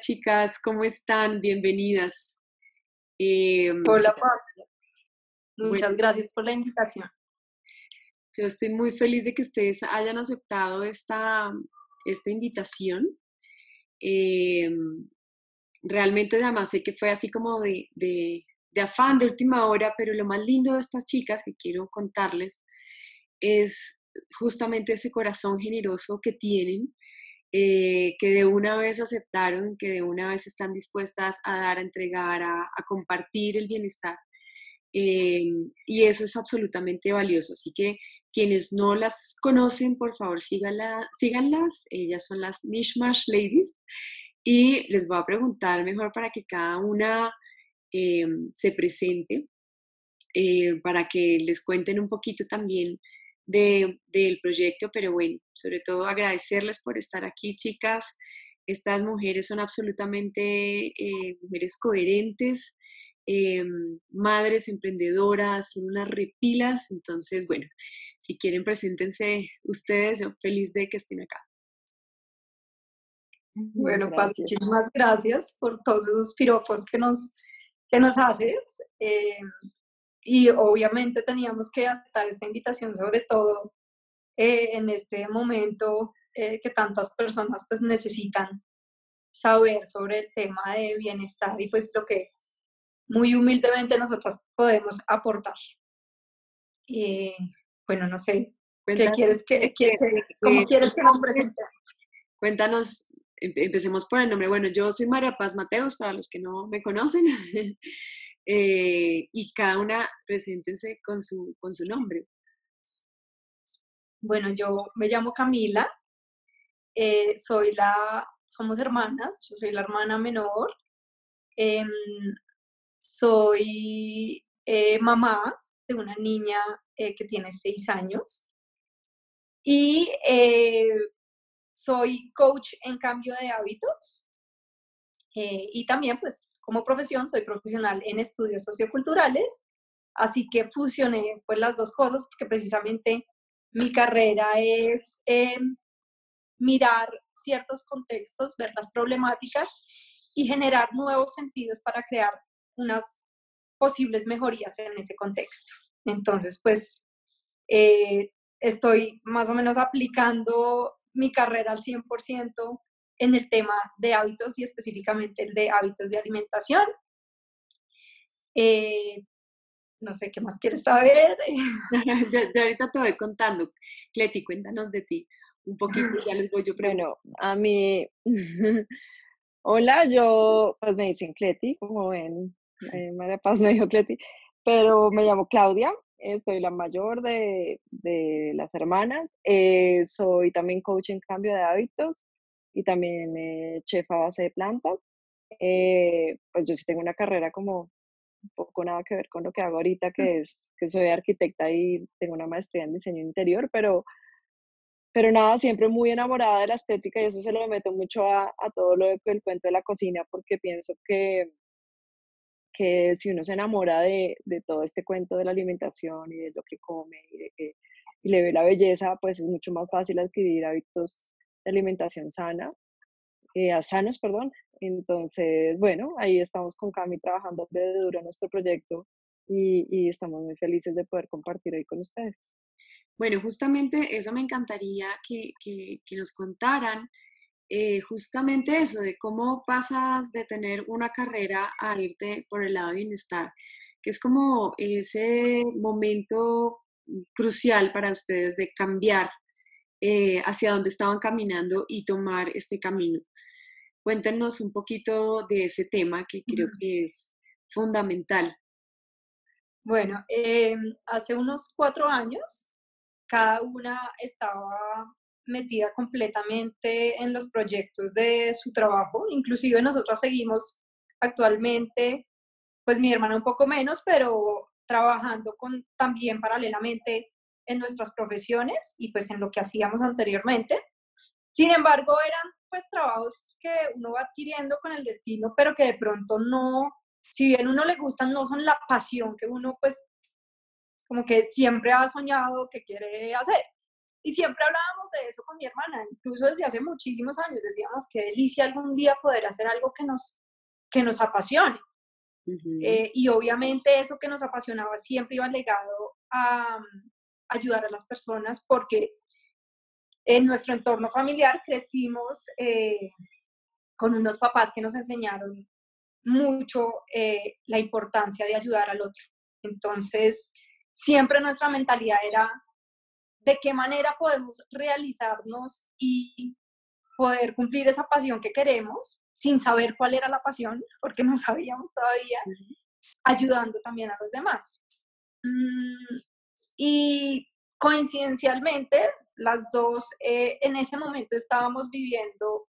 Chicas, ¿cómo están? Bienvenidas. Em, Hola Pablo. Muchas gracias por la invitación. Yo estoy muy feliz de que ustedes hayan aceptado esta, esta invitación. Em, realmente además sé que fue así como de, de, de afán de última hora, pero lo más lindo de estas chicas que quiero contarles es justamente ese corazón generoso que tienen eh, que de una vez aceptaron, que de una vez están dispuestas a dar, a entregar, a, compartir el bienestar. Eh, y eso es absolutamente valioso. Así que quienes no las conocen, por favor, síganla, síganlas. Ellas son las Mishmash Ladies. Y les voy a preguntar mejor para que cada una eh, se presente, para que les cuenten un poquito también del proyecto, pero bueno, sobre todo agradecerles por estar aquí, chicas. Estas mujeres son absolutamente eh, mujeres coherentes, eh, madres emprendedoras, son unas repilas. Entonces, bueno, si quieren, preséntense ustedes. Yo feliz de que estén acá. Bueno, muchísimas gracias por todos esos piropos que nos, que nos haces. Eh, y obviamente teníamos que aceptar esta invitación, sobre todo eh, en este momento eh, que tantas personas pues necesitan saber sobre el tema de bienestar y pues lo que muy humildemente nosotros podemos aportar. Eh, bueno, no sé, ¿qué quieres que, ¿cómo quieres que nos presentemos? Cuéntanos, empecemos por el nombre. Bueno, yo soy María Paz Mateos, para los que no me conocen. Eh, y cada una preséntense con su, con su nombre. Bueno, yo me llamo Camila, eh, soy la, somos hermanas, yo soy la hermana menor, em, soy eh, mamá de una niña que tiene seis años y soy coach en cambio de hábitos y también pues como profesión soy profesional en estudios socioculturales, así que fusioné pues las dos cosas porque precisamente mi carrera es em, mirar ciertos contextos, ver las problemáticas y generar nuevos sentidos para crear unas posibles mejorías en ese contexto. Entonces, pues eh, estoy más o menos aplicando mi carrera al 100% en el tema de hábitos y específicamente el de hábitos de alimentación. Eh, no sé qué más quieres saber. yo, ahorita te voy contando. Cleti, cuéntanos de ti un poquito, ya les voy yo Bueno, a mí, hola, yo, pues me dicen Cleti, como ven, eh, María Paz me dijo Cleti, pero me llamo Claudia, eh, soy la mayor de, de las hermanas, soy también coach en cambio de hábitos, y también eh, chef a base de plantas. Eh, pues yo sí tengo una carrera como un poco nada que ver con lo que hago ahorita, que es que soy arquitecta y tengo una maestría en diseño interior, pero, pero nada, siempre muy enamorada de la estética y eso se lo meto mucho a, a todo lo del cuento de la cocina, porque pienso que, que si uno se enamora de, de, todo este cuento de la alimentación y de lo que come y de que y le ve la belleza, pues es mucho más fácil adquirir hábitos alimentación sana, eh, sanos, perdón. Entonces, bueno, ahí estamos con Cami trabajando de duro nuestro proyecto y, y, estamos muy felices de poder compartir ahí con ustedes. Bueno, justamente eso me encantaría que, que, que nos contaran, eh, justamente eso, de cómo pasas de tener una carrera a irte por el lado de bienestar, que es como ese momento crucial para ustedes de cambiar eh, hacia dónde estaban caminando y tomar este camino. Cuéntenos un poquito de ese tema que creo que es fundamental. Bueno, em, hace unos cuatro años, cada una estaba metida completamente en los proyectos de su trabajo, inclusive nosotros seguimos actualmente, pues mi hermana un poco menos, pero trabajando con también paralelamente en nuestras profesiones y pues en lo que hacíamos anteriormente. Sin embargo, eran pues trabajos que uno va adquiriendo con el destino, pero que de pronto no, si bien uno le gustan, no son la pasión que uno pues como que siempre ha soñado que quiere hacer. Y siempre hablábamos de eso con mi hermana, incluso desde hace muchísimos años decíamos que delicia algún día poder hacer algo que nos, que nos apasione. Eh, y obviamente eso que nos apasionaba siempre iba ligado a ayudar a las personas porque en nuestro entorno familiar crecimos eh, con unos papás que nos enseñaron mucho eh, la importancia de ayudar al otro. Entonces, siempre nuestra mentalidad era de qué manera podemos realizarnos y poder cumplir esa pasión que queremos sin saber cuál era la pasión, porque no sabíamos todavía, ayudando también a los demás. Mm, y coincidencialmente, las dos eh, en ese momento estábamos viviendo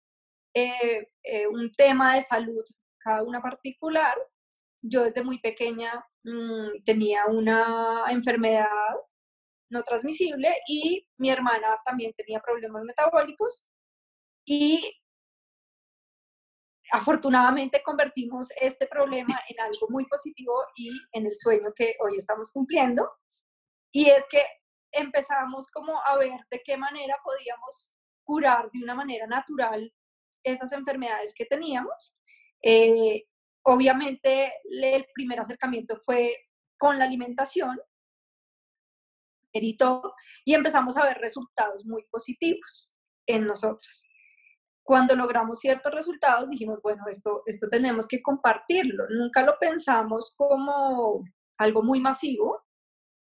eh, eh, un tema de salud, cada una particular. Yo desde muy pequeña mm, tenía una enfermedad no transmisible y mi hermana también tenía problemas metabólicos y afortunadamente convertimos este problema en algo muy positivo y en el sueño que hoy estamos cumpliendo. Y es que empezamos como a ver de qué manera podíamos curar de una manera natural esas enfermedades que teníamos. Eh, obviamente el primer acercamiento fue con la alimentación y empezamos a ver resultados muy positivos en nosotros. Cuando logramos ciertos resultados dijimos, bueno, esto, esto tenemos que compartirlo. Nunca lo pensamos como algo muy masivo,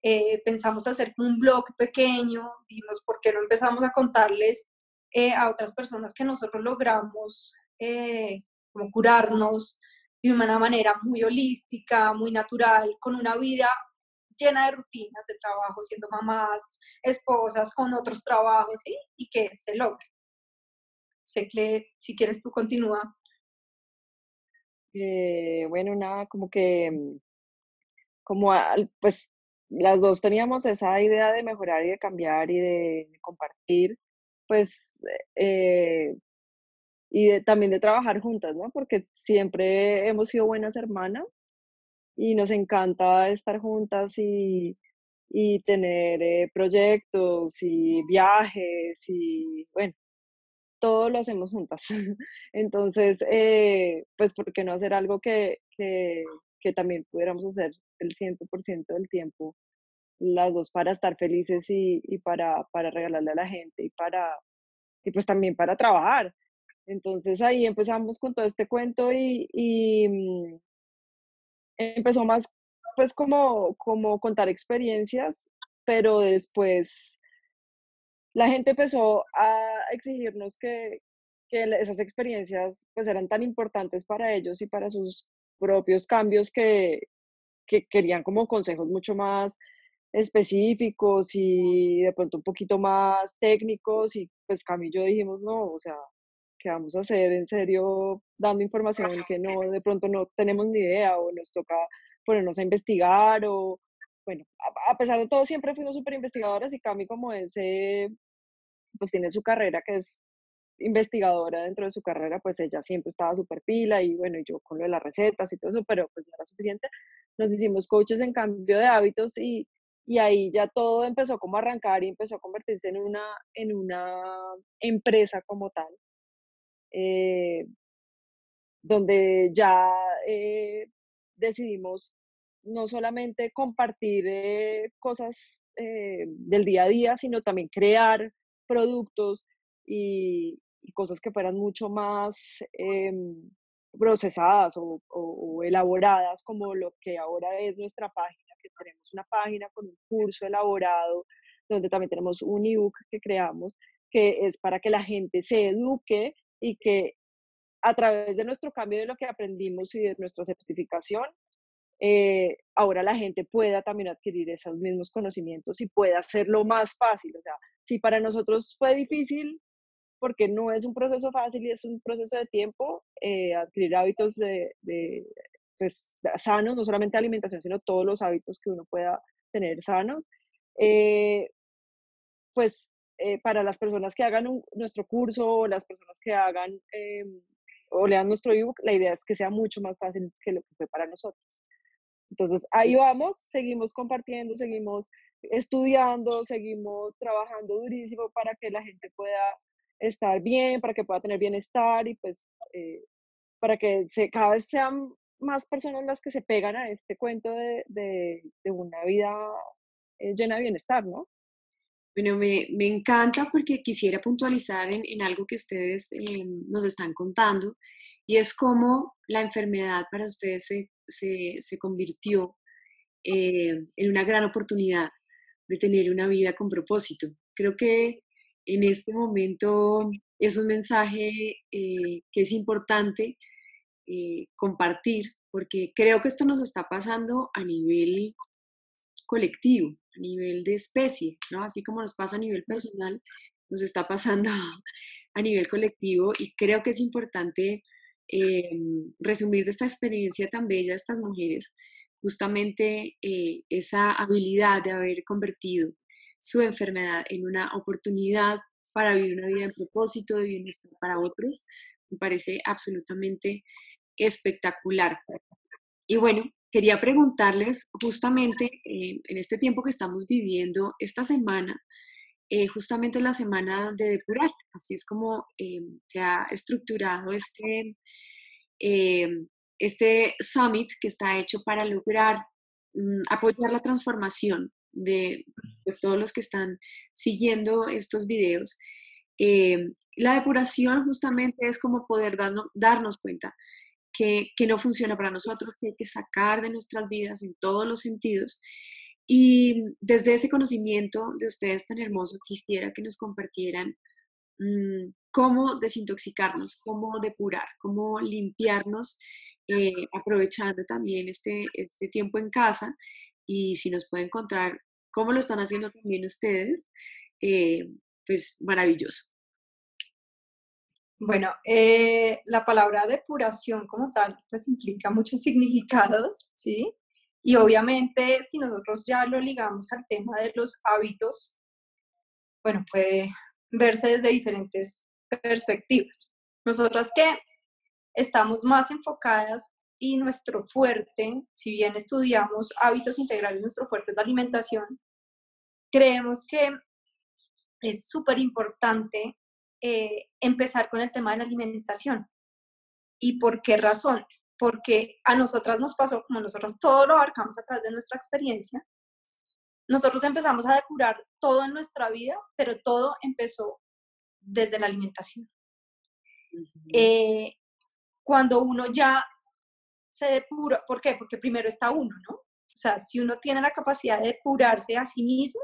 eh, pensamos hacer un blog pequeño, dijimos, ¿por qué no empezamos a contarles eh, a otras personas que nosotros logramos eh, como curarnos de una manera muy holística, muy natural, con una vida llena de rutinas de trabajo, siendo mamás, esposas, con otros trabajos, y que se logre. Sé que si quieres tú continúa. bueno, nada, como que, mm, como pues las dos teníamos esa idea de mejorar y de cambiar y de compartir, pues, eh, y también de trabajar juntas, ¿no? Porque siempre hemos sido buenas hermanas y nos encanta estar juntas y, y tener eh, proyectos y viajes y, bueno, todo lo hacemos juntas. Entonces, eh, pues, ¿por qué no hacer algo que, que, que también pudiéramos hacer el 100% del tiempo las dos para estar felices y, para, para regalarle a la gente y para y pues también para trabajar. Entonces ahí empezamos con todo este cuento y, y mm, empezó más pues como, como contar experiencias, pero después la gente empezó a exigirnos que, que esas experiencias pues eran tan importantes para ellos y para sus propios cambios que, que querían como consejos mucho más específicos y de pronto un poquito más técnicos y pues Camilo dijimos, no, o sea, ¿qué vamos a hacer en serio dando información que no, de pronto no tenemos ni idea o nos toca ponernos a investigar o, bueno, a, pesar de todo siempre fuimos súper investigadoras y Cami como ese, pues tiene su carrera que es investigadora dentro de su carrera, pues ella siempre estaba súper pila y bueno, yo con lo de las recetas y todo eso, pero pues no era suficiente. Nos hicimos coaches en cambio de hábitos y, y ahí ya todo empezó como a arrancar y empezó a convertirse en una, en una empresa como tal, eh, donde ya eh, decidimos no solamente compartir eh, cosas del día a día, sino también crear productos y, cosas que fueran mucho más em, procesadas o, elaboradas como lo que ahora es nuestra página que tenemos una página con un curso elaborado, donde también tenemos un ebook que creamos, que es para que la gente se eduque y que a través de nuestro cambio de lo que aprendimos y de nuestra certificación, eh, ahora la gente pueda también adquirir esos mismos conocimientos y pueda hacerlo más fácil. O sea, si para nosotros fue difícil, porque no es un proceso fácil y es un proceso de tiempo, eh, adquirir hábitos de, pues, sanos, no solamente alimentación, sino todos los hábitos que uno pueda tener sanos. Eh, pues eh, para las personas que hagan nuestro curso o las personas que hagan eh, o lean nuestro ebook, la idea es que sea mucho más fácil que lo que fue para nosotros. Entonces, ahí vamos, seguimos compartiendo, seguimos estudiando, seguimos trabajando durísimo para que la gente pueda estar bien, para que pueda tener bienestar y pues eh, para que se, cada vez sean más personas las que se pegan a este cuento de, de, una vida eh, llena de bienestar, ¿no? Bueno, me, me encanta porque quisiera puntualizar en, en algo que ustedes eh, nos están contando y es cómo la enfermedad para ustedes se, se, se convirtió en una gran oportunidad de tener una vida con propósito. Creo que en este momento es un mensaje eh, que es importante eh, compartir, porque creo que esto nos está pasando a nivel colectivo, a nivel de especie, ¿no? Así como nos pasa a nivel personal, nos está pasando a nivel colectivo y creo que es importante eh, resumir de esta experiencia tan bella de estas mujeres justamente esa habilidad de haber convertido su enfermedad en una oportunidad para vivir una vida en propósito, de bienestar para otros, me parece absolutamente espectacular. Y bueno, quería preguntarles justamente eh, en este tiempo que estamos viviendo, esta semana, eh, justamente la semana de depurar, así es como se ha estructurado este, este summit que está hecho para lograr mm, apoyar la transformación de pues, todos los que están siguiendo estos videos. Eh, la depuración justamente es como poder darnos, cuenta que, que, no funciona para nosotros, que hay que sacar de nuestras vidas en todos los sentidos. Y desde ese conocimiento de ustedes tan hermoso, quisiera que nos compartieran mm, cómo desintoxicarnos, cómo depurar, cómo limpiarnos eh, aprovechando también este, este tiempo en casa y si nos pueden contar cómo lo están haciendo también ustedes, eh, pues maravilloso. Bueno, eh, la palabra depuración como tal, pues implica muchos significados, ¿sí? Y obviamente si nosotros ya lo ligamos al tema de los hábitos, bueno, puede verse desde diferentes perspectivas. Nosotras que estamos más enfocadas y nuestro fuerte, si bien estudiamos hábitos integrales, nuestro fuerte es la alimentación, creemos que es súper importante eh, empezar con el tema de la alimentación. ¿Y por qué razón? Porque a nosotras nos pasó, como nosotros todo lo abarcamos a través de nuestra experiencia, nosotros empezamos a depurar todo en nuestra vida, pero todo empezó desde la alimentación cuando uno ya se depura, ¿por qué? Porque primero está uno, ¿no? O sea, si uno tiene la capacidad de depurarse a sí mismo,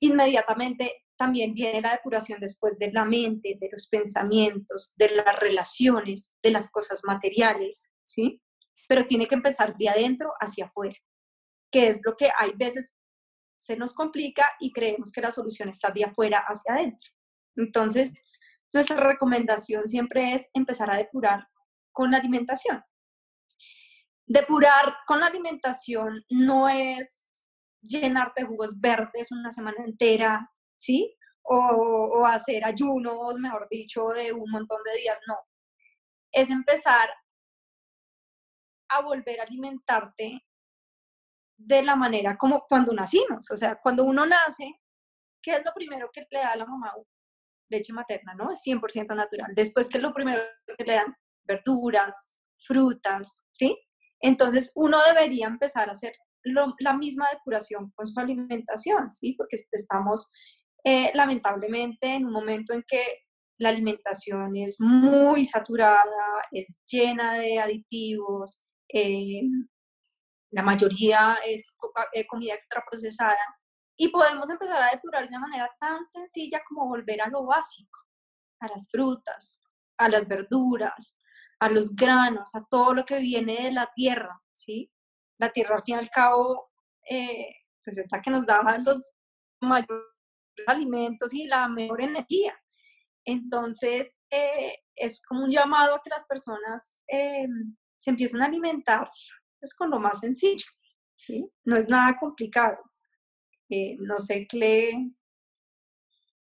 inmediatamente también viene la depuración después de la mente, de los pensamientos, de las relaciones, de las cosas materiales, ¿sí? Pero tiene que empezar de adentro hacia afuera, que es lo que hay veces se nos complica y creemos que la solución está de afuera hacia adentro. Entonces, nuestra recomendación siempre es empezar a depurar con la alimentación. Depurar con la alimentación no es llenarte de jugos verdes una semana entera, ¿sí? O, hacer ayunos, mejor dicho, de un montón de días, no. Es empezar a volver a alimentarte de la manera como cuando nacimos. O sea, cuando uno nace, ¿qué es lo primero que le da a la mamá? leche materna, ¿no? Es 100% natural. Después, ¿qué es lo primero que le dan? Verduras, frutas, ¿sí? Entonces, uno debería empezar a hacer la misma depuración con su alimentación, ¿sí? Porque estamos eh, lamentablemente en un momento en que la alimentación es muy saturada, es llena de aditivos, eh, la mayoría es eh, comida extraprocesada, y podemos empezar a depurar de una manera tan sencilla como volver a lo básico, a las frutas, a las verduras, a los granos, a todo lo que viene de la tierra, ¿sí? La tierra al fin y al cabo, eh, pues es la que nos da los mayores alimentos y la mejor energía. Entonces, eh, es como un llamado a que las personas eh, se empiecen a alimentar pues, con lo más sencillo, ¿sí? No es nada complicado. Eh, no sé, Cle.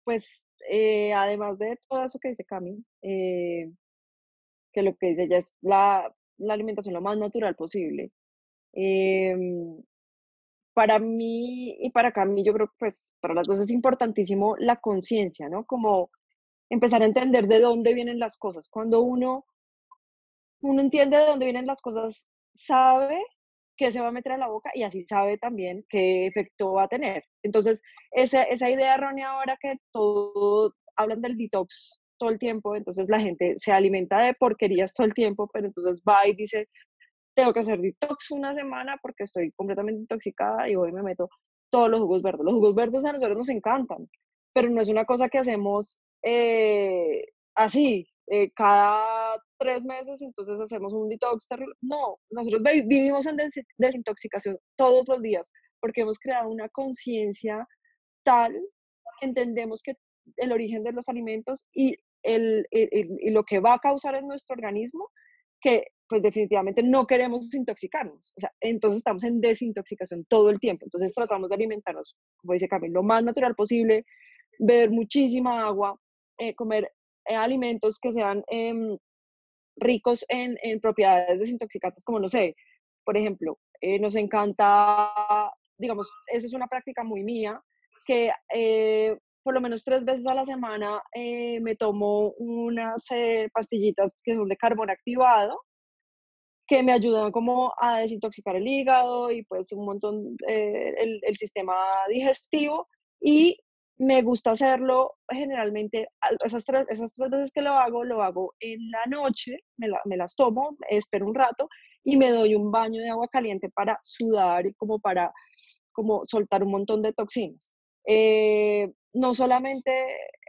Pues además de todo eso que dice Cami, que lo que dice ella es la, alimentación lo más natural posible. Em, para mí y para Cami, yo creo que pues para las dos es importantísimo la conciencia, ¿no? Como empezar a entender de dónde vienen las cosas. Cuando uno, uno entiende de dónde vienen las cosas, sabe qué se va a meter a la boca y así sabe también qué efecto va a tener. Entonces, esa, esa idea errónea ahora que todo, hablan del detox todo el tiempo, entonces la gente se alimenta de porquerías todo el tiempo, pero entonces va y dice, tengo que hacer detox una semana porque estoy completamente intoxicada y hoy me meto todos los jugos verdes. Los jugos verdes a nosotros nos encantan, pero no es una cosa que hacemos eh, así, eh, cada tres meses, entonces hacemos un detox. No, nosotros vivimos en desintoxicación todos los días porque hemos creado una conciencia tal, entendemos que el origen de los alimentos y, el, y lo que va a causar en nuestro organismo, que pues definitivamente no queremos desintoxicarnos. O sea, entonces estamos en desintoxicación todo el tiempo. Entonces tratamos de alimentarnos, como dice Camilo, lo más natural posible, beber muchísima agua, eh, comer eh, alimentos que sean em, ricos en, en, propiedades desintoxicantes, como no sé, por ejemplo, eh, nos encanta, digamos, esa es una práctica muy mía, que por lo menos tres veces a la semana me tomo unas pastillitas que son de carbón activado, que me ayudan como a desintoxicar el hígado y pues un montón eh, el, el, sistema digestivo y me gusta hacerlo generalmente, esas tres, esas tres veces que lo hago, lo hago en la noche, me, me, las tomo, espero un rato y me doy un baño de agua caliente para sudar y como para como soltar un montón de toxinas. Eh, no solamente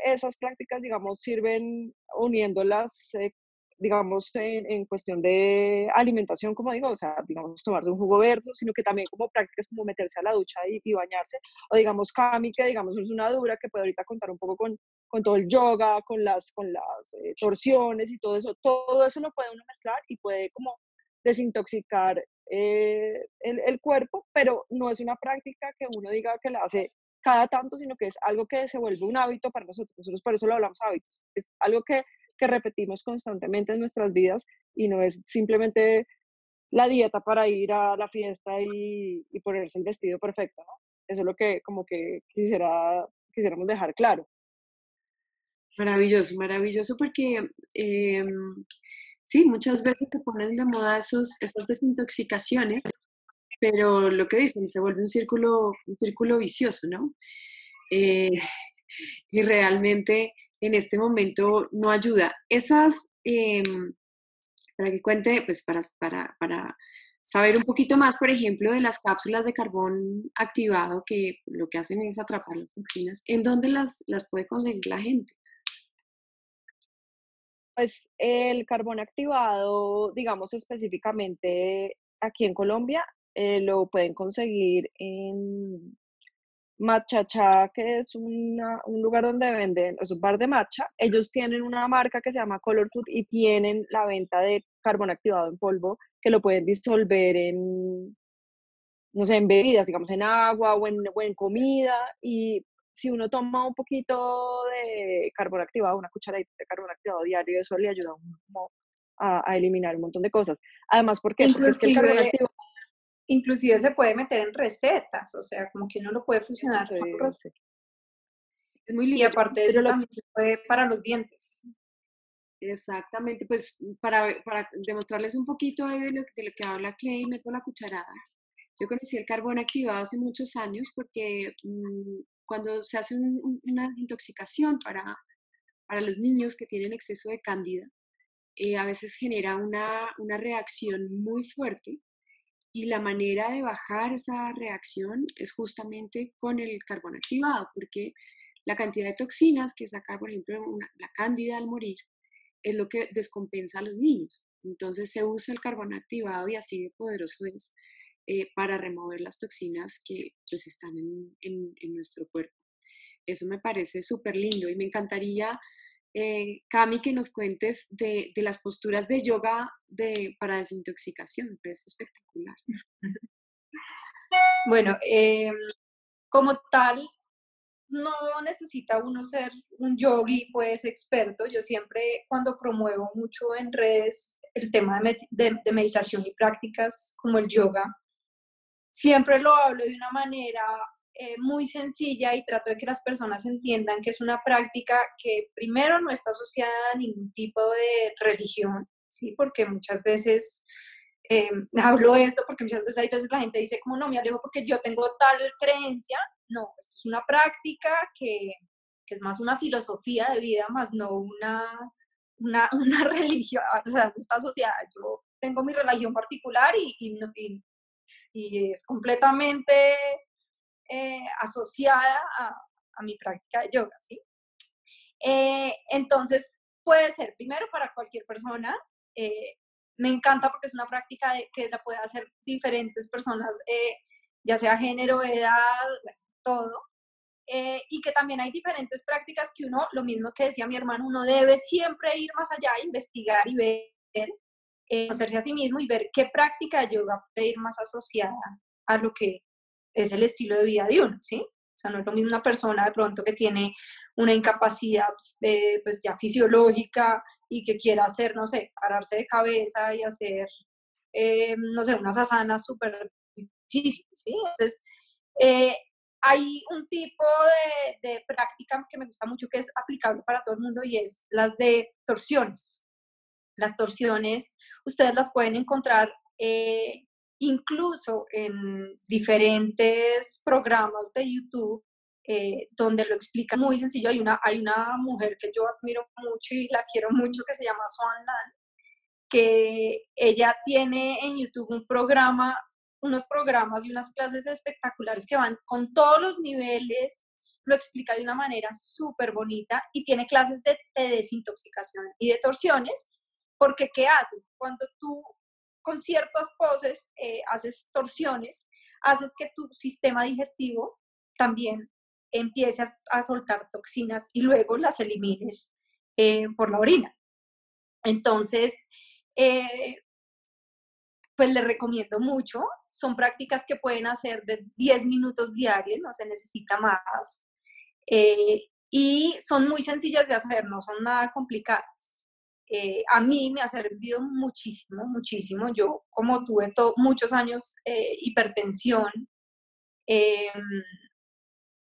esas prácticas, digamos, sirven uniéndolas eh, digamos, en, en, cuestión de alimentación, como digo, o sea, digamos, tomarse un jugo verde, sino que también como prácticas como meterse a la ducha y, bañarse, o digamos, Cami, que digamos es una dura, que puede ahorita contar un poco con, con todo el yoga, con las, con las eh, torsiones y todo eso, todo eso lo puede uno mezclar y puede como desintoxicar eh, el, el, cuerpo, pero no es una práctica que uno diga que la hace cada tanto, sino que es algo que se vuelve un hábito para nosotros. Nosotros por eso lo hablamos hábitos. Es algo que que repetimos constantemente en nuestras vidas y no es simplemente la dieta para ir a la fiesta y, ponerse el vestido perfecto, ¿no? Eso es lo que como que quisiera, quisiéramos dejar claro. Maravilloso, maravilloso porque em, sí, muchas veces se ponen de moda esos, esas desintoxicaciones, pero lo que dicen, se vuelve un círculo, un círculo vicioso, ¿no? Eh, y realmente en este momento no ayuda. Esas, em, para que cuente, pues para, para, para saber un poquito más, por ejemplo, de las cápsulas de carbón activado, que lo que hacen es atrapar las toxinas, ¿en dónde las, las puede conseguir la gente? Pues el carbón activado, digamos específicamente aquí en Colombia, eh, lo pueden conseguir en Machacha, que es un lugar donde venden, es un bar de matcha, ellos tienen una marca que se llama Color Food y tienen la venta de carbón activado en polvo que lo pueden disolver en, no sé, en bebidas, digamos en agua o en, comida. Y si uno toma un poquito de carbón activado, una cucharadita de carbón activado diario, eso le ayuda a, eliminar un montón de cosas. Además, porque, porque es que el carbón activado inclusive se puede meter en recetas, o sea, como que uno lo puede fusionar Es muy lindo. Y aparte de eso también se puede para los dientes. Exactamente, pues para, para demostrarles un poquito de lo, de lo que habla Clay, meto la cucharada. Yo conocí el carbón activado hace muchos años porque mm, cuando se hace una intoxicación para, para los niños que tienen exceso de cándida, eh, a veces genera una, una reacción muy fuerte y la manera de bajar esa reacción es justamente con el carbón activado, porque la cantidad de toxinas que saca, por ejemplo, la cándida al morir, es lo que descompensa a los niños. Entonces se usa el carbón activado y así de poderoso es eh, para remover las toxinas que pues, están en, en nuestro cuerpo. Eso me parece súper lindo y me encantaría eh, Cami, que nos cuentes de, las posturas de yoga de, para desintoxicación, es espectacular. Bueno, em, como tal, no necesita uno ser un yogi, pues experto. Yo siempre cuando promuevo mucho en redes el tema de, meditación y prácticas como el yoga, siempre lo hablo de una manera eh, muy sencilla y trato de que las personas entiendan que es una práctica que primero no está asociada a ningún tipo de religión, ¿sí? Porque muchas veces eh, hablo esto porque muchas veces hay veces la gente dice como no me alejo porque yo tengo tal creencia. No, esto es una práctica que, que es más una filosofía de vida, más no una, una, una religión, o sea, no está asociada. Yo tengo mi religión particular y, y, y es completamente eh, asociada a, mi práctica de yoga, ¿sí? Eh, entonces, puede ser primero para cualquier persona. Eh, me encanta porque es una práctica que la puede hacer diferentes personas, ya sea género, edad, todo. y que también hay diferentes prácticas que uno, lo mismo que decía mi hermano, uno debe siempre ir más allá, investigar y ver, conocerse a sí mismo y ver qué práctica de yoga puede ir más asociada a lo que es el estilo de vida de uno, ¿sí? O sea, no es lo mismo una persona de pronto que tiene una incapacidad eh, pues ya fisiológica y que quiera hacer, no sé, pararse de cabeza y hacer, eh, no sé, unas asanas súper difíciles, ¿sí? Entonces, eh, hay un tipo de, de, práctica que me gusta mucho que es aplicable para todo el mundo y es las de torsiones. Las torsiones, ustedes las pueden encontrar incluso en diferentes programas de YouTube eh, donde lo explica muy sencillo. Hay una, hay una mujer que yo admiro mucho y la quiero mucho que se llama Swan Lan, que ella tiene en YouTube un programa, unos programas y unas clases espectaculares que van con todos los niveles, lo explica de una manera súper bonita y tiene clases de, de desintoxicación y de torsiones, porque ¿qué hace? Cuando tú con ciertas poses eh, haces torsiones, haces que tu sistema digestivo también empiece a, soltar toxinas y luego las elimines eh, por la orina. Entonces, eh, pues les recomiendo mucho. Son prácticas que pueden hacer de 10 minutos diarios, no se necesita más. y son muy sencillas de hacer, no son nada complicadas. Eh, a mí me ha servido muchísimo, muchísimo. Yo como tuve muchos años eh, hipertensión, em,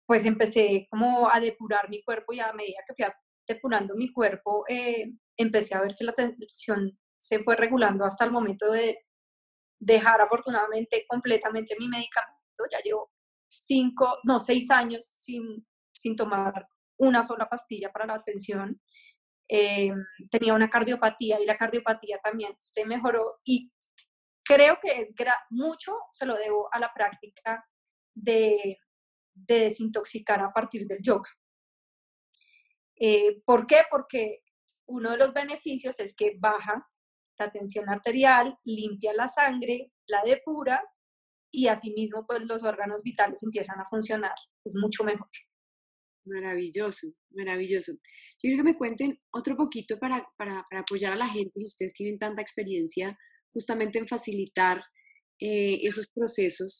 pues empecé como a depurar mi cuerpo y a medida que fui depurando mi cuerpo, eh, empecé a ver que la tensión se fue regulando hasta el momento de dejar afortunadamente completamente mi medicamento. Ya llevo cinco, no, seis años sin, sin tomar una sola pastilla para la tensión. Eh, tenía una cardiopatía y la cardiopatía también se mejoró y creo que mucho se lo debo a la práctica de, desintoxicar a partir del yoga. Eh, ¿Por qué? Porque uno de los beneficios es que baja la tensión arterial, limpia la sangre, la depura y asimismo pues los órganos vitales empiezan a funcionar. Es mucho mejor. Maravilloso, maravilloso. Yo quiero que me cuenten otro poquito para, para, para apoyar a la gente, ustedes tienen tanta experiencia justamente en facilitar eh, esos procesos,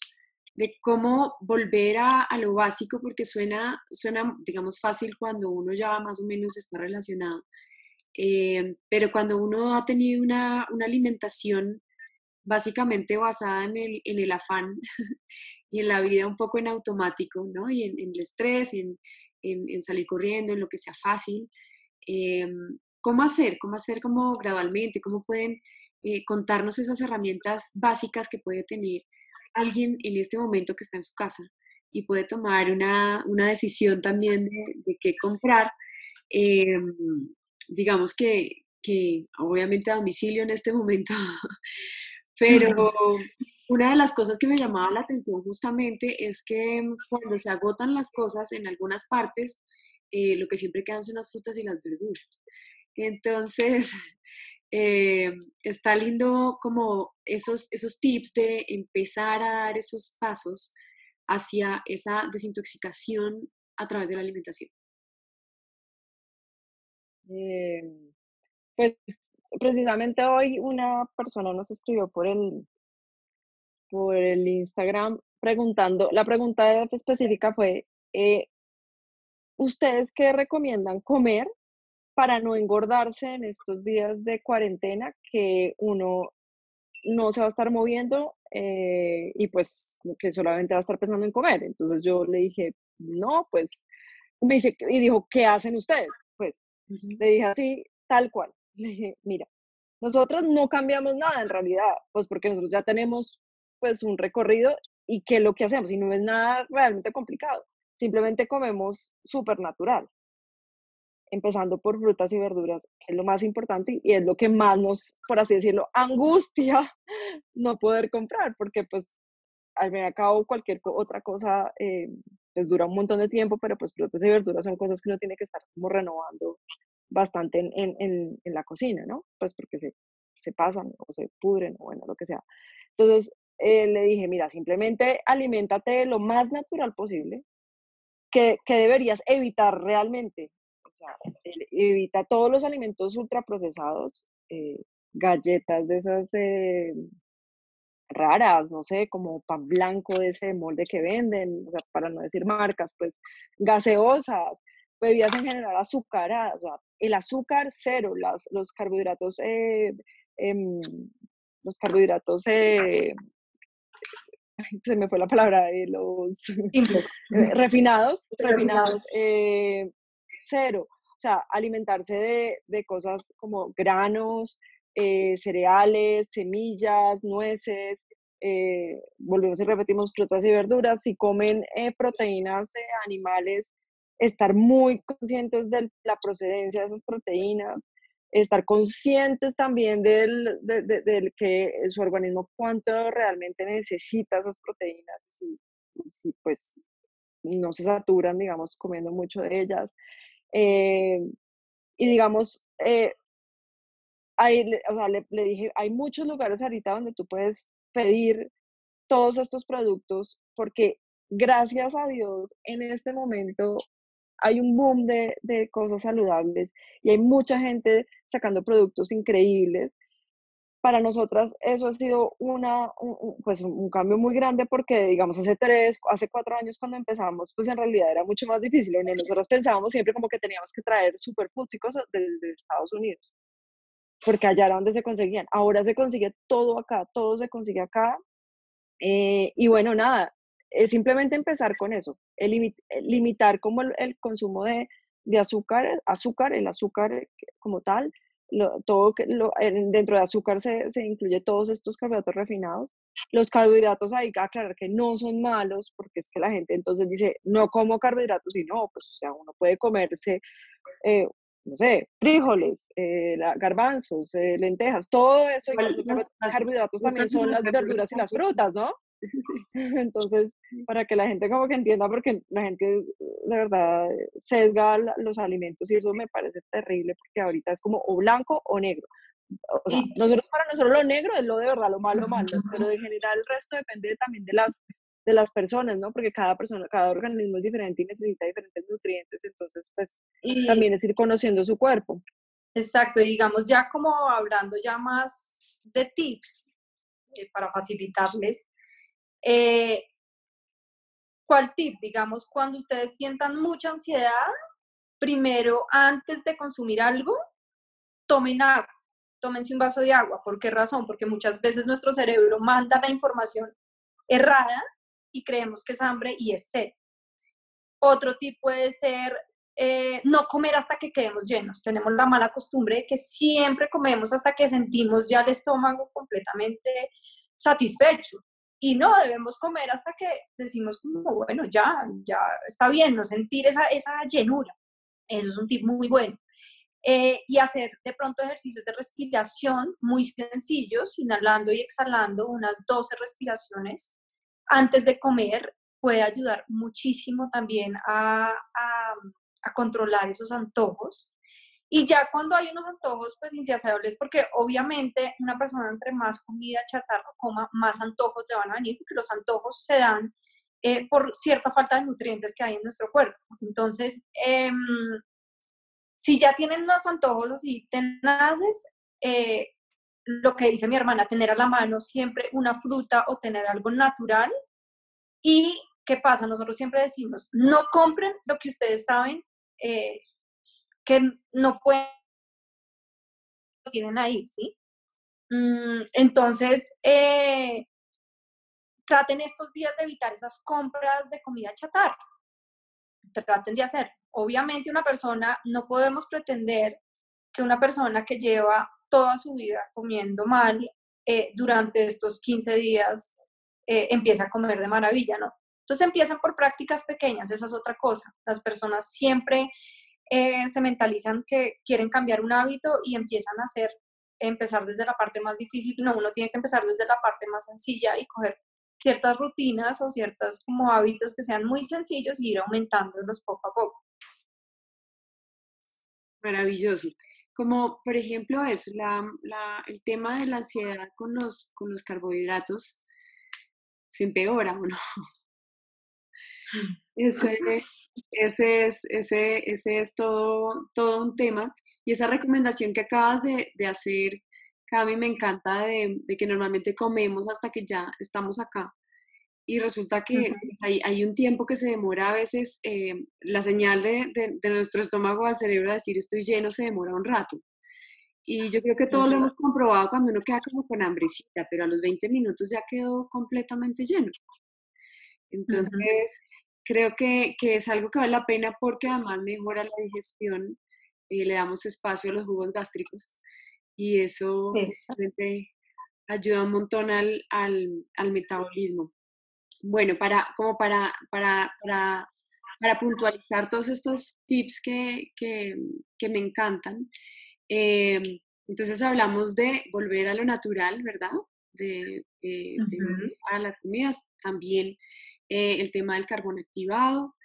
de cómo volver a, a, lo básico, porque suena, suena, digamos, fácil cuando uno ya más o menos está relacionado, eh, pero cuando uno ha tenido una, una alimentación básicamente basada en el, en el afán y en la vida un poco en automático, ¿no? Y en, el estrés, en, en, salir corriendo, en lo que sea fácil. Em, ¿Cómo hacer? ¿Cómo hacer como gradualmente? ¿Cómo pueden eh, contarnos esas herramientas básicas que puede tener alguien en este momento que está en su casa y puede tomar una, una decisión también de, qué comprar? Em, digamos que, que obviamente a domicilio en este momento, pero una de las cosas que me llamaba la atención justamente es que mm, cuando se agotan las cosas en algunas partes, eh, lo que siempre quedan son las frutas y las verduras. Entonces, eh, está lindo como esos, esos tips de empezar a dar esos pasos hacia esa desintoxicación a través de la alimentación. Em, pues precisamente hoy una persona nos escribió por el, por el Instagram preguntando, la pregunta específica fue, eh, ¿ustedes qué recomiendan comer para no engordarse en estos días de cuarentena que uno no se va a estar moviendo eh, y pues que solamente va a estar pensando en comer. Entonces yo le dije, no, pues, me dice, y dijo, ¿qué hacen ustedes? Pues le dije así, tal cual. Le dije, mira, nosotros no cambiamos nada en realidad, pues porque nosotros ya tenemos pues un recorrido y que lo que hacemos, y no es nada realmente complicado, simplemente comemos súper natural, empezando por frutas y verduras, que es lo más importante y es lo que más nos, por así decirlo, angustia no poder comprar, porque pues al fin y al cabo cualquier otra cosa eh, pues dura un montón de tiempo, pero pues frutas y verduras son cosas que uno tiene que estar como renovando bastante en, en, en, la cocina, ¿no? Pues porque se, se pasan o se pudren o bueno, lo que sea. Entonces eh, le dije, mira, simplemente aliméntate lo más natural posible, que, que deberías evitar realmente. O sea, evita todos los alimentos ultraprocesados, eh, galletas de esas eh, raras, no sé, como pan blanco de ese molde que venden, o sea, para no decir marcas, pues gaseosas, bebidas en general azucaradas, el azúcar cero, las, los carbohidratos, eh, em, los carbohidratos, eh, se me fue la palabra, de los refinados, refinados, eh, cero, o sea, alimentarse de, de cosas como granos, cereales, semillas, nueces, volvemos y repetimos frutas y verduras, si comen proteínas animales estar muy conscientes de la procedencia de esas proteínas, estar conscientes también del, de, que su organismo cuánto realmente necesita esas proteínas, si, si pues no se saturan, digamos, comiendo mucho de ellas. Eh, y digamos, eh, hay, o sea, le, le, dije, hay muchos lugares ahorita donde tú puedes pedir todos estos productos porque gracias a Dios en este momento hay un boom de, de, cosas saludables y hay mucha gente sacando productos increíbles. Para nosotras eso ha sido una, un, pues un cambio muy grande porque, digamos, hace tres, hace cuatro años cuando empezamos, pues en realidad era mucho más difícil. Nosotros pensábamos siempre como que teníamos que traer superfoods y cosas desde Estados Unidos, porque allá era donde se conseguían. Ahora se consigue todo acá, todo se consigue acá. Eh, y bueno, nada, es simplemente empezar con eso, el limitar como el, consumo de, de, azúcar, azúcar, el azúcar como tal, todo que lo, dentro de azúcar se, se, incluye todos estos carbohidratos refinados. Los carbohidratos hay que aclarar que no son malos, porque es que la gente entonces dice, no como carbohidratos, y no, pues o sea, uno puede comerse, eh, no sé, frijoles, eh, garbanzos, eh, lentejas, todo eso, y los carbohidratos también son las verduras y las frutas, ¿no? Entonces, para que la gente como que entienda, porque la gente de verdad sesga los alimentos y eso me parece terrible, porque ahorita es como o blanco o negro. O sea, nosotros para nosotros lo negro es lo de verdad, lo malo, malo, pero en general el resto depende también de las, de las personas, ¿no? Porque cada persona, cada organismo es diferente y necesita diferentes nutrientes, entonces pues también es ir conociendo su cuerpo. Exacto, y digamos ya como hablando ya más de tips eh, para facilitarles, eh, ¿Cuál tip? Digamos, cuando ustedes sientan mucha ansiedad, primero, antes de consumir algo, tomen agua, tómense un vaso de agua. ¿Por qué razón? Porque muchas veces nuestro cerebro manda la información errada y creemos que es hambre y es sed. Otro tip puede ser eh, no comer hasta que quedemos llenos. Tenemos la mala costumbre de que siempre comemos hasta que sentimos ya el estómago completamente satisfecho y no debemos comer hasta que decimos como, bueno, ya, ya está bien, no sentir esa, esa llenura. Eso es un tip muy bueno. Eh, y hacer de pronto ejercicios de respiración muy sencillos, inhalando y exhalando unas 12 respiraciones antes de comer, puede ayudar muchísimo también a, a, a controlar esos antojos. Y ya cuando hay unos antojos pues insaciables, porque obviamente una persona entre más comida chatarra coma, más antojos le van a venir, porque los antojos se dan eh, por cierta falta de nutrientes que hay en nuestro cuerpo. Entonces, em, si ya tienen unos antojos así tenaces, eh, lo que dice mi hermana, tener a la mano siempre una fruta o tener algo natural. ¿Y qué pasa? Nosotros siempre decimos, no compren lo que ustedes saben eh, que no pueden, lo tienen ahí, ¿sí? Mm, entonces, eh, traten estos días de evitar esas compras de comida chatarra. Traten de hacer. Obviamente una persona, no podemos pretender que una persona que lleva toda su vida comiendo mal eh, durante estos 15 días eh, empiece a comer de maravilla, ¿no? Entonces empiezan por prácticas pequeñas, esa es otra cosa. Las personas siempre eh, se mentalizan que quieren cambiar un hábito y empiezan a hacer, empezar desde la parte más difícil. No, uno tiene que empezar desde la parte más sencilla y coger ciertas rutinas o ciertos como hábitos que sean muy sencillos y ir aumentándolos poco a poco. Maravilloso. Como por ejemplo eso, el tema de la ansiedad con los, con los carbohidratos se empeora o no. Ese, ese, es, ese, ese es todo, todo un tema. Y esa recomendación que acabas de, de hacer, Cami, me encanta de, de, que normalmente comemos hasta que ya estamos acá. Y resulta que hay, hay, un tiempo que se demora a veces, eh, la señal de, de, nuestro estómago al cerebro a decir estoy lleno se demora un rato. Y yo creo que todo lo hemos comprobado cuando uno queda como con hambrecita, pero a los 20 minutos ya quedó completamente lleno. Entonces, creo que, que, es algo que vale la pena porque además mejora la digestión, y le damos espacio a los jugos gástricos y eso ayuda un montón al, al, al, metabolismo. Bueno, para, como para, para, para, para puntualizar todos estos tips que, que, que me encantan, eh, entonces hablamos de volver a lo natural, ¿verdad? De, de, a las comidas, también eh, el tema del carbón activado,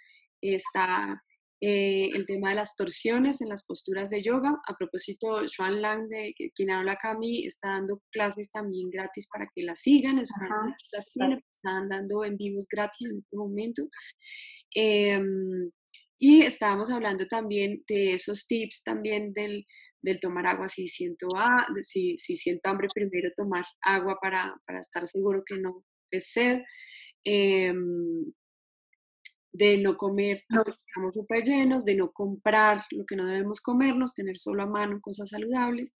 está eh, el tema de las torsiones en las posturas de yoga. A propósito, Joan Lang, de quien habla acá a mí, está dando clases también gratis para que las sigan. Es están dando en vivos gratis en este momento. Em, y estábamos hablando también de esos tips también del, del tomar agua si siento, si, si siento hambre, primero tomar agua para, para estar seguro que no es sed. Em, de no comer que estamos súper llenos, de no comprar lo que no debemos comernos, tener solo a mano cosas saludables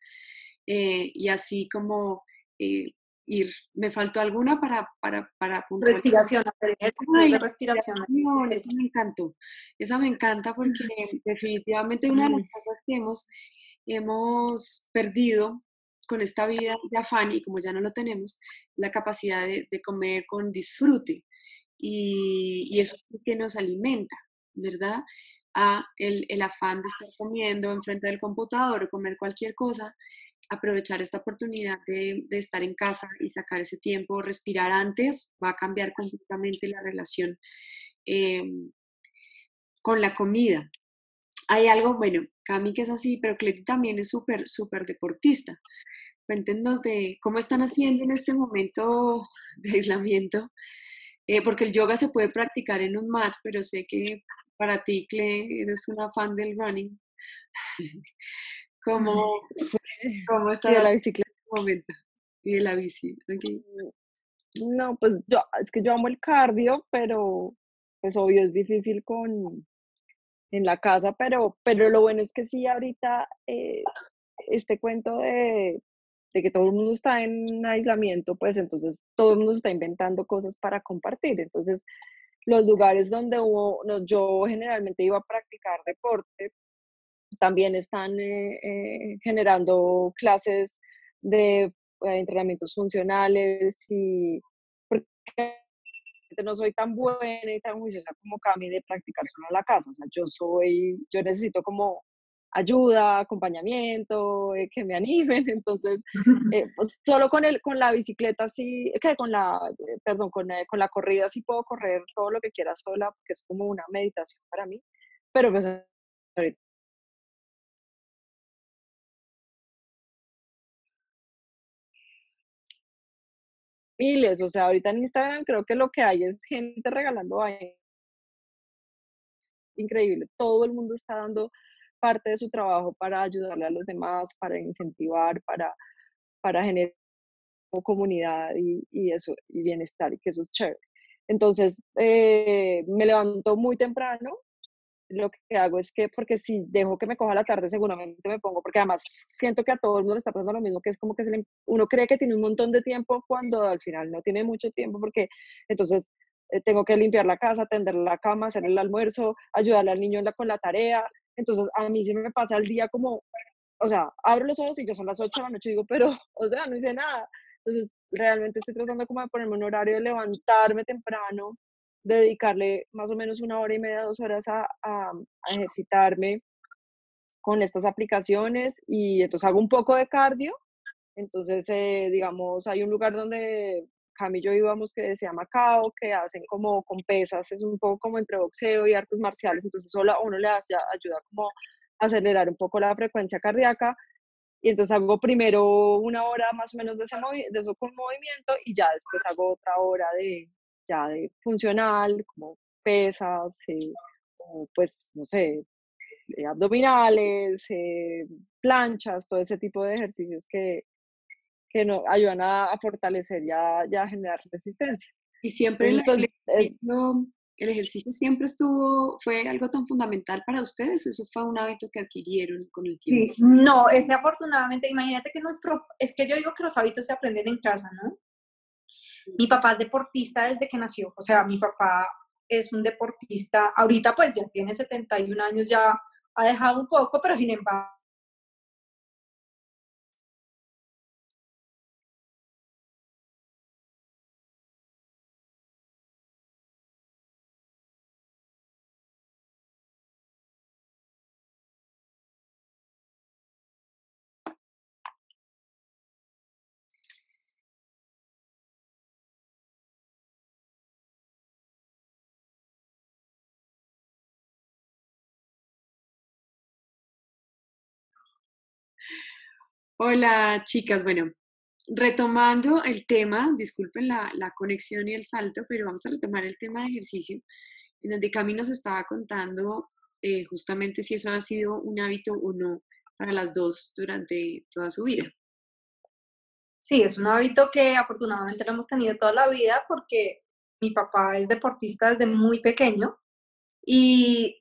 eh, y así como eh, ir, me faltó alguna para, para, para Respiración, Ay, respiración. Esa me encantó, esa me encanta porque definitivamente una de las cosas que hemos, hemos perdido con esta vida de afán y como ya no lo tenemos, la capacidad de, comer con disfrute. Y, eso es que nos alimenta, ¿verdad? A el, el, afán de estar comiendo enfrente del computador o comer cualquier cosa, aprovechar esta oportunidad de, estar en casa y sacar ese tiempo, respirar antes, va a cambiar completamente la relación em, con la comida. Hay algo, bueno, Cami que es así, pero Cleti también es súper, súper deportista. Cuéntenos de cómo están haciendo en este momento de aislamiento, eh, porque el yoga se puede practicar en un mat, pero sé que para ti, Cle, eres una fan del running. ¿Cómo, cómo está de la bicicleta en este momento? Y de la bici. No, pues yo, es que yo amo el cardio, pero pues obvio es difícil con en la casa, pero, pero lo bueno es que sí, ahorita eh, este cuento de, de, que todo el mundo está en aislamiento, pues entonces todo el mundo está inventando cosas para compartir. Entonces, los lugares donde hubo, no, yo generalmente iba a practicar deporte, también están eh, eh, generando clases de entrenamientos funcionales y porque no soy tan buena y tan juiciosa como Cami de practicar solo en la casa. O sea, yo soy, yo necesito como ayuda, acompañamiento, eh, que me animen. Entonces, eh, pues, solo con, el, con la bicicleta sí, que con la, eh, perdón, con, con, la corrida sí puedo correr todo lo que quiera sola, porque es como una meditación para mí. Pero pues miles, o sea, ahorita en Instagram creo que lo que hay es gente regalando ahí. Increíble, todo el mundo está dando parte de su trabajo para ayudarle a los demás, para incentivar, para, para generar comunidad y, y eso, y bienestar, y que eso es chévere. Entonces, eh, me levanto muy temprano, lo que hago es que, porque si dejo que me coja la tarde, seguramente me pongo, porque además siento que a todo el mundo le está pasando lo mismo, que es como que uno cree que tiene un montón de tiempo cuando al final no tiene mucho tiempo, porque entonces eh, tengo que limpiar la casa, tender la cama, hacer el almuerzo, ayudarle al niño con la tarea. Entonces, a mí sí me pasa el día como, o sea, abro los ojos y ya son las 8 de la noche y digo, pero, o sea, no hice nada. Entonces, realmente estoy tratando como de ponerme un horario de levantarme temprano, dedicarle más o menos una hora y media, dos horas a, a, ejercitarme con estas aplicaciones y entonces hago un poco de cardio. Entonces, eh, digamos, hay un lugar donde Camillo íbamos que se llama CAO, que hacen como con pesas, es un poco como entre boxeo y artes marciales, entonces solo a uno le hace, ayuda como a acelerar un poco la frecuencia cardíaca y entonces hago primero una hora más o menos de, ese de eso con movimiento y ya después hago otra hora de, ya de funcional, como pesas, eh, o pues, no sé, eh, abdominales, eh, planchas, todo ese tipo de ejercicios que, que nos ayudan a, fortalecer y a, a, generar resistencia. Y siempre el, pues, ejercicio, el, ejercicio, siempre estuvo, fue algo tan fundamental para ustedes, eso fue un hábito que adquirieron con el tiempo. no, ese afortunadamente, imagínate que nuestro, es que yo digo que los hábitos se aprenden en casa, ¿no? Mi papá es deportista desde que nació, o sea, mi papá es un deportista, ahorita pues ya tiene 71 años, ya ha dejado un poco, pero sin embargo Hola chicas, bueno, retomando el tema, disculpen la, conexión y el salto, pero vamos a retomar el tema de ejercicio, en donde Cami nos estaba contando eh, justamente si eso ha sido un hábito o no para las dos durante toda su vida. Sí, es un hábito que afortunadamente lo hemos tenido toda la vida porque mi papá es deportista desde muy pequeño y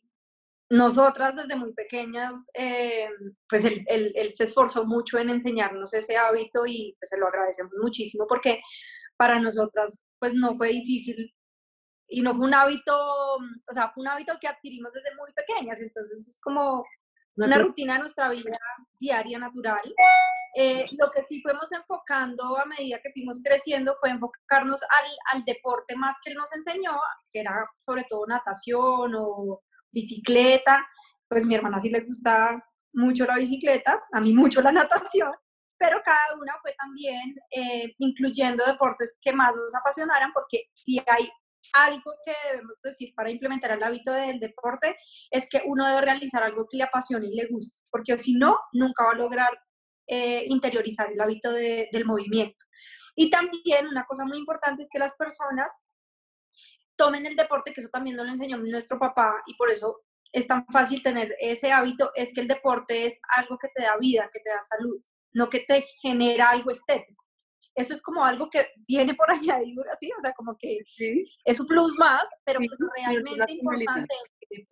nosotras desde muy pequeñas, eh, pues él, él, se esforzó mucho en enseñarnos ese hábito y pues se lo agradecemos muchísimo porque para nosotras pues no fue difícil y no fue un hábito, o sea, fue un hábito que adquirimos desde muy pequeñas, entonces es como una rutina de nuestra vida diaria natural. Eh, lo que sí fuimos enfocando a medida que fuimos creciendo fue enfocarnos al, al deporte más que él nos enseñó, que era sobre todo natación o bicicleta, pues mi hermana sí le gusta mucho la bicicleta, a mí mucho la natación, pero cada una fue también eh, incluyendo deportes que más nos apasionaran, porque si hay algo que debemos decir para implementar el hábito del deporte, es que uno debe realizar algo que le apasione y le guste, porque si no, nunca va a lograr eh, interiorizar el hábito del movimiento. Y también una cosa muy importante es que las personas tomen el deporte, que eso también nos lo enseñó nuestro papá y por eso es tan fácil tener ese hábito, es que el deporte es algo que te da vida, que te da salud, no que te genera algo estético. Eso es como algo que viene por añadidura, ¿sí? O sea, como que es un plus más, pero pues realmente importante es que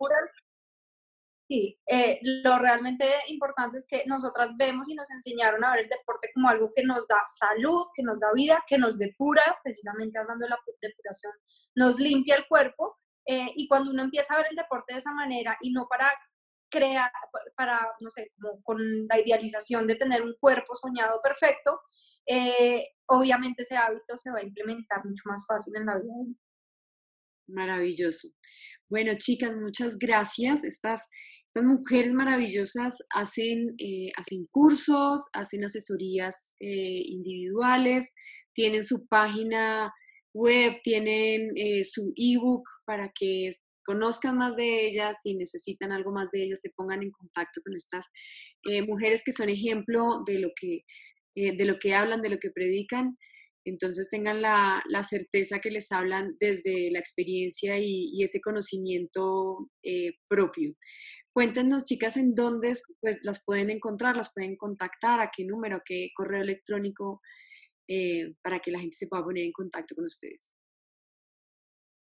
Sí, eh, lo realmente importante es que nosotras vemos y nos enseñaron a ver el deporte como algo que nos da salud, que nos da vida, que nos depura, precisamente hablando de la depuración, nos limpia el cuerpo. Eh, y cuando uno empieza a ver el deporte de esa manera y no para crear, para, no sé, como con la idealización de tener un cuerpo soñado perfecto, eh, obviamente ese hábito se va a implementar mucho más fácil en la vida. Maravilloso. Bueno, chicas, muchas gracias. Estas estas mujeres maravillosas hacen, eh, hacen cursos, hacen asesorías eh, individuales, tienen su página web, tienen eh, su ebook para que conozcan más de ellas y necesitan algo más de ellas, se pongan en contacto con estas mujeres que son ejemplo de lo que, de lo que hablan, de lo que predican. Entonces tengan la, certeza que les hablan desde la experiencia y, ese conocimiento propio. Cuéntenos, chicas, en dónde pues, las pueden encontrar, las pueden contactar, a qué número, a qué correo electrónico, eh, para que la gente se pueda poner en contacto con ustedes.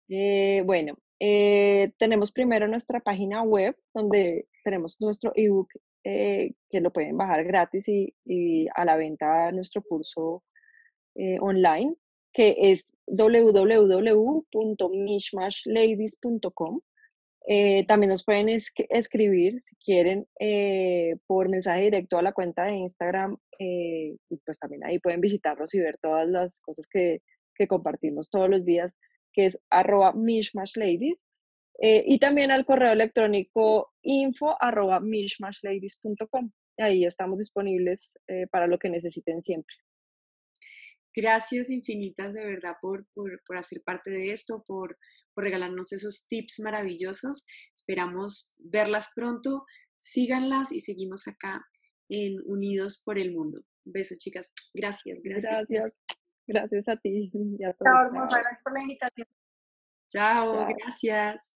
Eh, bueno, Eh, tenemos primero nuestra página web donde tenemos nuestro ebook eh, que lo pueden bajar gratis y, a la venta nuestro curso online que es www.mishmashladies.com. Eh, también nos pueden escribir si quieren eh, por mensaje directo a la cuenta de Instagram eh, y pues también ahí pueden visitarnos y ver todas las cosas que, que compartimos todos los días que es arroba mishmashladies y también al correo electrónico info arroba mishmashladies.com. Ahí estamos disponibles para lo que necesiten siempre. Gracias infinitas de verdad por, por, hacer parte de esto, por, por regalarnos esos tips maravillosos. Esperamos verlas pronto. Síganlas y seguimos acá en Unidos por el Mundo. beso, chicas. Gracias, gracias. Gracias, gracias a ti. Chao, hermosa. Gracias por la invitación. Chao, gracias.